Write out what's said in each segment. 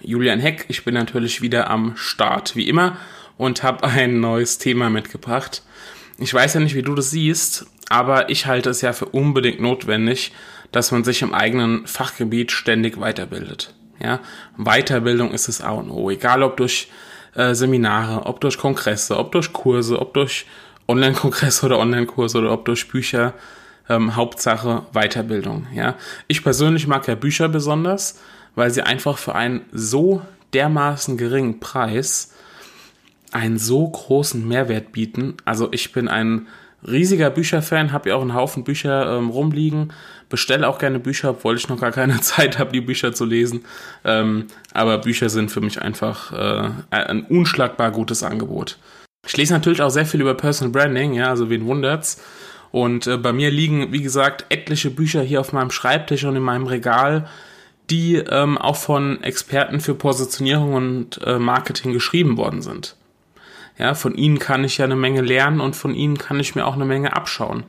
Julian Heck. Ich bin natürlich wieder am Start, wie immer, und habe ein neues Thema mitgebracht. Ich weiß ja nicht, wie du das siehst, aber ich halte es ja für unbedingt notwendig, dass man sich im eigenen Fachgebiet ständig weiterbildet. Ja, Weiterbildung ist es A und O, egal ob durch äh, Seminare, ob durch Kongresse, ob durch Kurse, ob durch Online-Kongresse oder Online-Kurse oder ob durch Bücher. Ähm, Hauptsache Weiterbildung. Ja, ich persönlich mag ja Bücher besonders weil sie einfach für einen so dermaßen geringen Preis einen so großen Mehrwert bieten. Also ich bin ein riesiger Bücherfan, habe ja auch einen Haufen Bücher ähm, rumliegen, bestelle auch gerne Bücher, obwohl ich noch gar keine Zeit habe, die Bücher zu lesen. Ähm, aber Bücher sind für mich einfach äh, ein unschlagbar gutes Angebot. Ich lese natürlich auch sehr viel über Personal Branding, ja, also wen wundert's. Und äh, bei mir liegen, wie gesagt, etliche Bücher hier auf meinem Schreibtisch und in meinem Regal, die ähm, auch von Experten für Positionierung und äh, Marketing geschrieben worden sind. Ja, von ihnen kann ich ja eine Menge lernen und von ihnen kann ich mir auch eine Menge abschauen.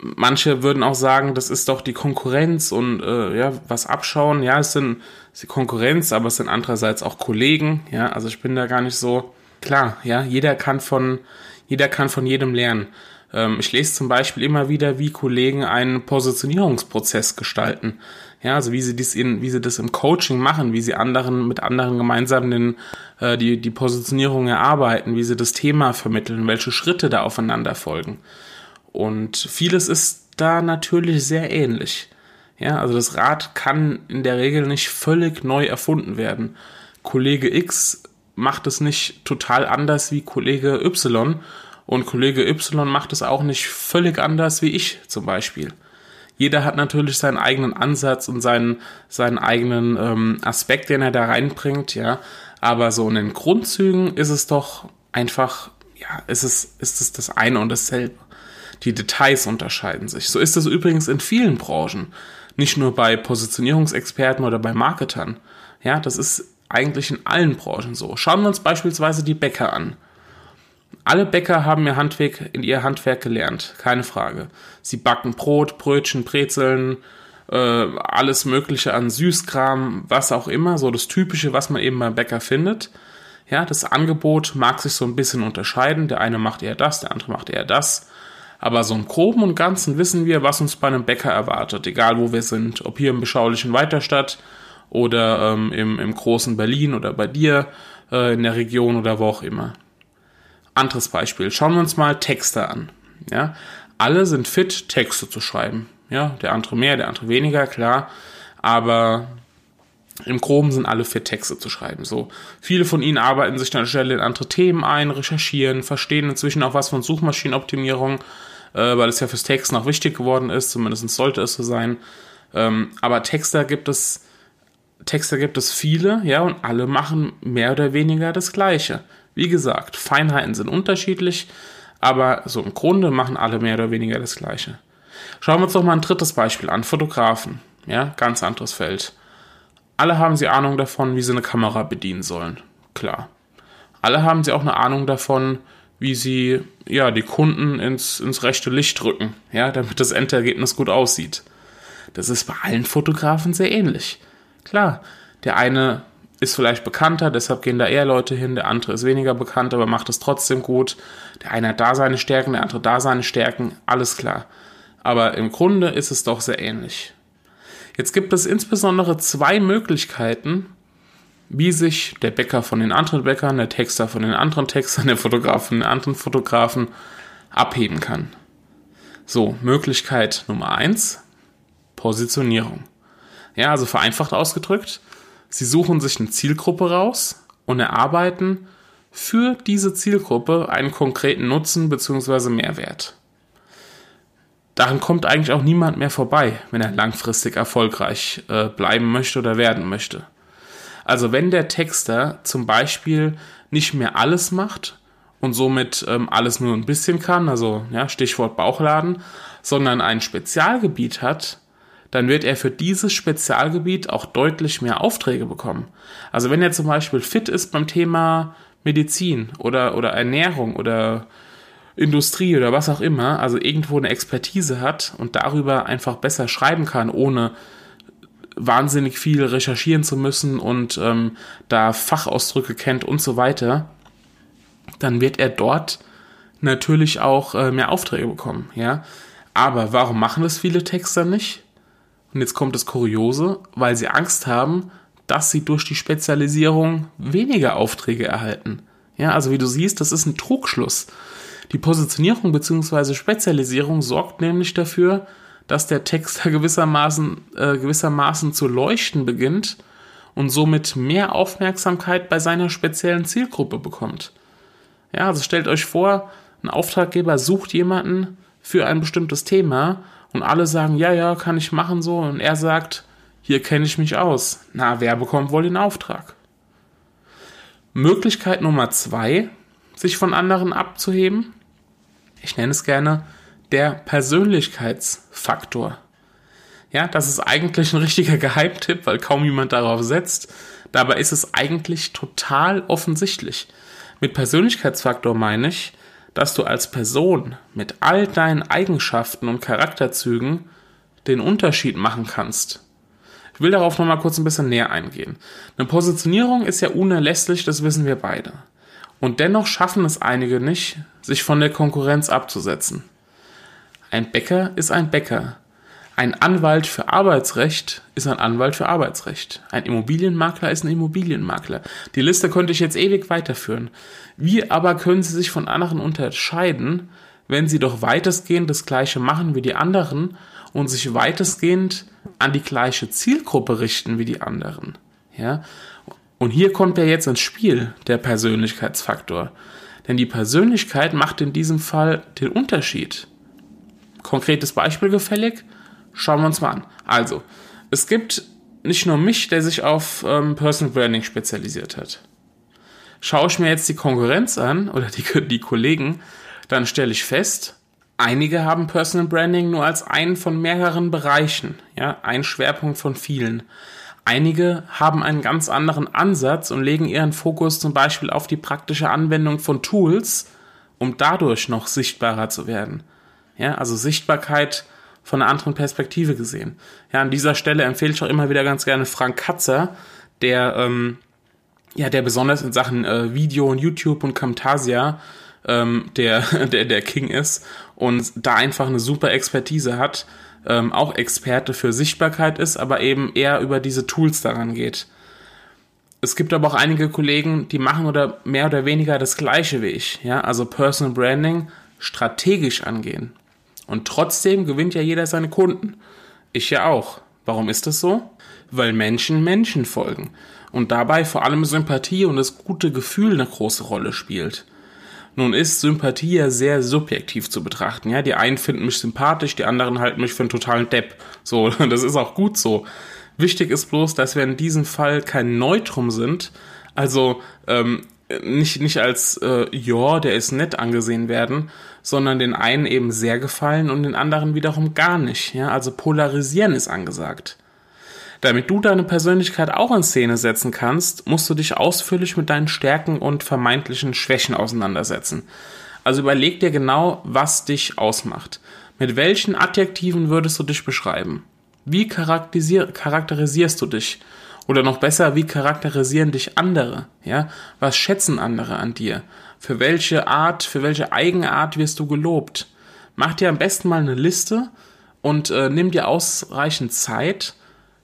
Manche würden auch sagen, das ist doch die Konkurrenz und äh, ja, was abschauen. Ja, es sind es die Konkurrenz, aber es sind andererseits auch Kollegen. Ja, also ich bin da gar nicht so klar. Ja, jeder kann von jeder kann von jedem lernen. Ähm, ich lese zum Beispiel immer wieder, wie Kollegen einen Positionierungsprozess gestalten. Ja, also wie sie dies in, wie sie das im Coaching machen, wie sie anderen mit anderen gemeinsam den, äh, die, die Positionierung erarbeiten, wie sie das Thema vermitteln, welche Schritte da aufeinander folgen. Und vieles ist da natürlich sehr ähnlich. Ja, also das Rad kann in der Regel nicht völlig neu erfunden werden. Kollege X macht es nicht total anders wie Kollege Y und Kollege Y macht es auch nicht völlig anders wie ich zum Beispiel. Jeder hat natürlich seinen eigenen Ansatz und seinen, seinen eigenen ähm, Aspekt, den er da reinbringt, ja. Aber so in den Grundzügen ist es doch einfach, ja, ist es, ist es das eine und dasselbe. Die Details unterscheiden sich. So ist es übrigens in vielen Branchen. Nicht nur bei Positionierungsexperten oder bei Marketern. Ja, das ist eigentlich in allen Branchen so. Schauen wir uns beispielsweise die Bäcker an. Alle Bäcker haben ihr Handwerk in ihr Handwerk gelernt, keine Frage. Sie backen Brot, Brötchen, Brezeln, äh, alles Mögliche an Süßkram, was auch immer, so das Typische, was man eben beim Bäcker findet. Ja, das Angebot mag sich so ein bisschen unterscheiden. Der eine macht eher das, der andere macht eher das. Aber so im Groben und Ganzen wissen wir, was uns bei einem Bäcker erwartet, egal wo wir sind. Ob hier im beschaulichen Weiterstadt oder ähm, im, im großen Berlin oder bei dir äh, in der Region oder wo auch immer. Anderes Beispiel. Schauen wir uns mal Texte an. Ja, alle sind fit, Texte zu schreiben. Ja, der andere mehr, der andere weniger, klar. Aber im Groben sind alle fit, Texte zu schreiben. So, viele von ihnen arbeiten sich dann schnell in andere Themen ein, recherchieren, verstehen inzwischen auch was von Suchmaschinenoptimierung, äh, weil es ja fürs Texten auch wichtig geworden ist. Zumindest sollte es so sein. Ähm, aber Texter gibt es, Texter gibt es viele, ja, und alle machen mehr oder weniger das Gleiche. Wie gesagt, Feinheiten sind unterschiedlich, aber so im Grunde machen alle mehr oder weniger das Gleiche. Schauen wir uns doch mal ein drittes Beispiel an. Fotografen. Ja, ganz anderes Feld. Alle haben sie Ahnung davon, wie sie eine Kamera bedienen sollen. Klar. Alle haben sie auch eine Ahnung davon, wie sie ja, die Kunden ins, ins rechte Licht drücken, ja, damit das Endergebnis gut aussieht. Das ist bei allen Fotografen sehr ähnlich. Klar, der eine ist vielleicht bekannter, deshalb gehen da eher Leute hin, der andere ist weniger bekannt, aber macht es trotzdem gut. Der eine hat da seine Stärken, der andere da seine Stärken, alles klar. Aber im Grunde ist es doch sehr ähnlich. Jetzt gibt es insbesondere zwei Möglichkeiten, wie sich der Bäcker von den anderen Bäckern, der Texter von den anderen Textern, der Fotograf von den anderen Fotografen abheben kann. So, Möglichkeit Nummer eins: Positionierung. Ja, also vereinfacht ausgedrückt, Sie suchen sich eine Zielgruppe raus und erarbeiten für diese Zielgruppe einen konkreten Nutzen bzw. Mehrwert. Daran kommt eigentlich auch niemand mehr vorbei, wenn er langfristig erfolgreich äh, bleiben möchte oder werden möchte. Also wenn der Texter zum Beispiel nicht mehr alles macht und somit ähm, alles nur ein bisschen kann, also ja, Stichwort Bauchladen, sondern ein Spezialgebiet hat, dann wird er für dieses Spezialgebiet auch deutlich mehr Aufträge bekommen. Also wenn er zum Beispiel fit ist beim Thema Medizin oder, oder Ernährung oder Industrie oder was auch immer, also irgendwo eine Expertise hat und darüber einfach besser schreiben kann, ohne wahnsinnig viel recherchieren zu müssen und ähm, da Fachausdrücke kennt und so weiter, dann wird er dort natürlich auch äh, mehr Aufträge bekommen, ja. Aber warum machen das viele Texter nicht? Und jetzt kommt das Kuriose, weil sie Angst haben, dass sie durch die Spezialisierung weniger Aufträge erhalten. Ja, also wie du siehst, das ist ein Trugschluss. Die Positionierung bzw. Spezialisierung sorgt nämlich dafür, dass der Texter gewissermaßen, äh, gewissermaßen zu leuchten beginnt und somit mehr Aufmerksamkeit bei seiner speziellen Zielgruppe bekommt. Ja, also stellt euch vor, ein Auftraggeber sucht jemanden für ein bestimmtes Thema und alle sagen, ja, ja, kann ich machen so und er sagt, hier kenne ich mich aus. Na, wer bekommt wohl den Auftrag? Möglichkeit Nummer zwei, sich von anderen abzuheben. Ich nenne es gerne der Persönlichkeitsfaktor. Ja, das ist eigentlich ein richtiger Geheimtipp, weil kaum jemand darauf setzt. Dabei ist es eigentlich total offensichtlich. Mit Persönlichkeitsfaktor meine ich, dass du als Person mit all deinen Eigenschaften und Charakterzügen den Unterschied machen kannst. Ich will darauf nochmal kurz ein bisschen näher eingehen. Eine Positionierung ist ja unerlässlich, das wissen wir beide. Und dennoch schaffen es einige nicht, sich von der Konkurrenz abzusetzen. Ein Bäcker ist ein Bäcker. Ein Anwalt für Arbeitsrecht ist ein Anwalt für Arbeitsrecht. Ein Immobilienmakler ist ein Immobilienmakler. Die Liste könnte ich jetzt ewig weiterführen. Wie aber können sie sich von anderen unterscheiden, wenn sie doch weitestgehend das Gleiche machen wie die anderen und sich weitestgehend an die gleiche Zielgruppe richten wie die anderen? Ja? Und hier kommt ja jetzt ins Spiel der Persönlichkeitsfaktor. Denn die Persönlichkeit macht in diesem Fall den Unterschied konkretes Beispiel gefällig? Schauen wir uns mal an. Also, es gibt nicht nur mich, der sich auf ähm, Personal Branding spezialisiert hat. Schaue ich mir jetzt die Konkurrenz an oder die, die Kollegen, dann stelle ich fest, einige haben Personal Branding nur als einen von mehreren Bereichen, ja, ein Schwerpunkt von vielen. Einige haben einen ganz anderen Ansatz und legen ihren Fokus zum Beispiel auf die praktische Anwendung von Tools, um dadurch noch sichtbarer zu werden. Ja, also Sichtbarkeit von einer anderen Perspektive gesehen. Ja, an dieser Stelle empfehle ich auch immer wieder ganz gerne Frank Katzer, der, ähm, ja, der besonders in Sachen äh, Video und YouTube und Camtasia ähm, der, der, der King ist und da einfach eine super Expertise hat, ähm, auch Experte für Sichtbarkeit ist, aber eben eher über diese Tools daran geht. Es gibt aber auch einige Kollegen, die machen oder mehr oder weniger das gleiche wie ich, ja, also Personal Branding strategisch angehen. Und trotzdem gewinnt ja jeder seine Kunden. Ich ja auch. Warum ist das so? Weil Menschen Menschen folgen. Und dabei vor allem Sympathie und das gute Gefühl eine große Rolle spielt. Nun ist Sympathie ja sehr subjektiv zu betrachten. Ja, die einen finden mich sympathisch, die anderen halten mich für einen totalen Depp. So, das ist auch gut so. Wichtig ist bloß, dass wir in diesem Fall kein Neutrum sind. Also ähm, nicht, nicht als äh, ja, der ist nett angesehen werden, sondern den einen eben sehr gefallen und den anderen wiederum gar nicht. Ja? Also polarisieren ist angesagt. Damit du deine Persönlichkeit auch in Szene setzen kannst, musst du dich ausführlich mit deinen Stärken und vermeintlichen Schwächen auseinandersetzen. Also überleg dir genau, was dich ausmacht. Mit welchen Adjektiven würdest du dich beschreiben? Wie charakterisierst du dich? Oder noch besser, wie charakterisieren dich andere? Ja, was schätzen andere an dir? Für welche Art, für welche Eigenart wirst du gelobt? Mach dir am besten mal eine Liste und äh, nimm dir ausreichend Zeit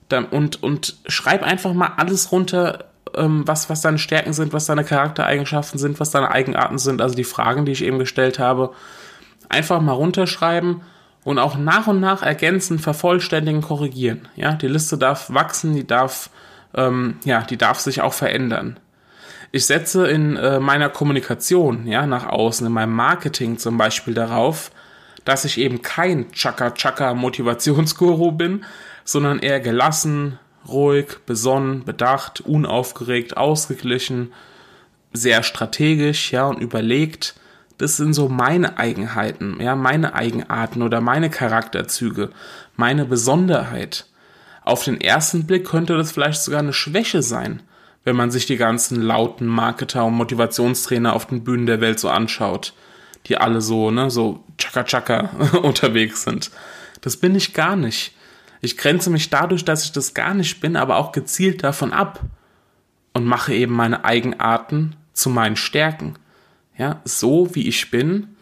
dann, und, und schreib einfach mal alles runter, ähm, was, was deine Stärken sind, was deine Charaktereigenschaften sind, was deine Eigenarten sind, also die Fragen, die ich eben gestellt habe. Einfach mal runterschreiben und auch nach und nach ergänzen, vervollständigen, korrigieren. Ja, die Liste darf wachsen, die darf ähm, ja, die darf sich auch verändern. Ich setze in äh, meiner Kommunikation, ja, nach außen, in meinem Marketing zum Beispiel darauf, dass ich eben kein Chaka-Chaka Motivationsguru bin, sondern eher gelassen, ruhig, besonnen, bedacht, unaufgeregt, ausgeglichen, sehr strategisch, ja, und überlegt. Das sind so meine Eigenheiten, ja, meine Eigenarten oder meine Charakterzüge, meine Besonderheit. Auf den ersten Blick könnte das vielleicht sogar eine Schwäche sein, wenn man sich die ganzen lauten Marketer und Motivationstrainer auf den Bühnen der Welt so anschaut, die alle so, ne, so chaka chaka unterwegs sind. Das bin ich gar nicht. Ich grenze mich dadurch, dass ich das gar nicht bin, aber auch gezielt davon ab und mache eben meine Eigenarten zu meinen Stärken. Ja, so wie ich bin,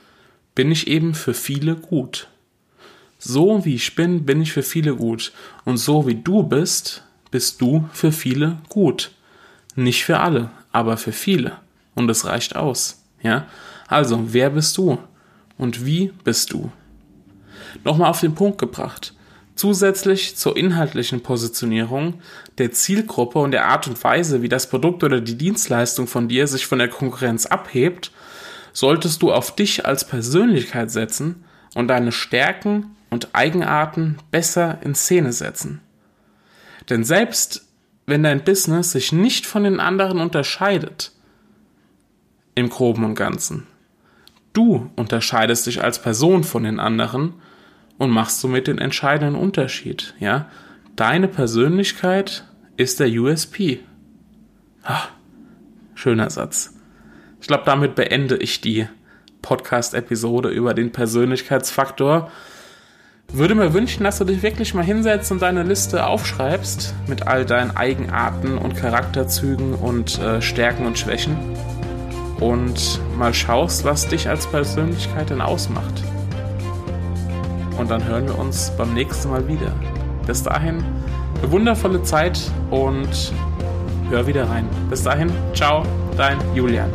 bin ich eben für viele gut. So wie ich bin, bin ich für viele gut. Und so wie du bist, bist du für viele gut. Nicht für alle, aber für viele. Und es reicht aus. Ja? Also, wer bist du? Und wie bist du? Nochmal auf den Punkt gebracht. Zusätzlich zur inhaltlichen Positionierung, der Zielgruppe und der Art und Weise, wie das Produkt oder die Dienstleistung von dir sich von der Konkurrenz abhebt, solltest du auf dich als Persönlichkeit setzen und deine Stärken und Eigenarten besser in Szene setzen. Denn selbst wenn dein Business sich nicht von den anderen unterscheidet, im groben und ganzen, du unterscheidest dich als Person von den anderen und machst somit den entscheidenden Unterschied, ja? Deine Persönlichkeit ist der USP. Ah, schöner Satz. Ich glaube, damit beende ich die Podcast-Episode über den Persönlichkeitsfaktor. Würde mir wünschen, dass du dich wirklich mal hinsetzt und deine Liste aufschreibst mit all deinen Eigenarten und Charakterzügen und äh, Stärken und Schwächen und mal schaust, was dich als Persönlichkeit denn ausmacht. Und dann hören wir uns beim nächsten Mal wieder. Bis dahin, eine wundervolle Zeit und hör wieder rein. Bis dahin, ciao, dein Julian.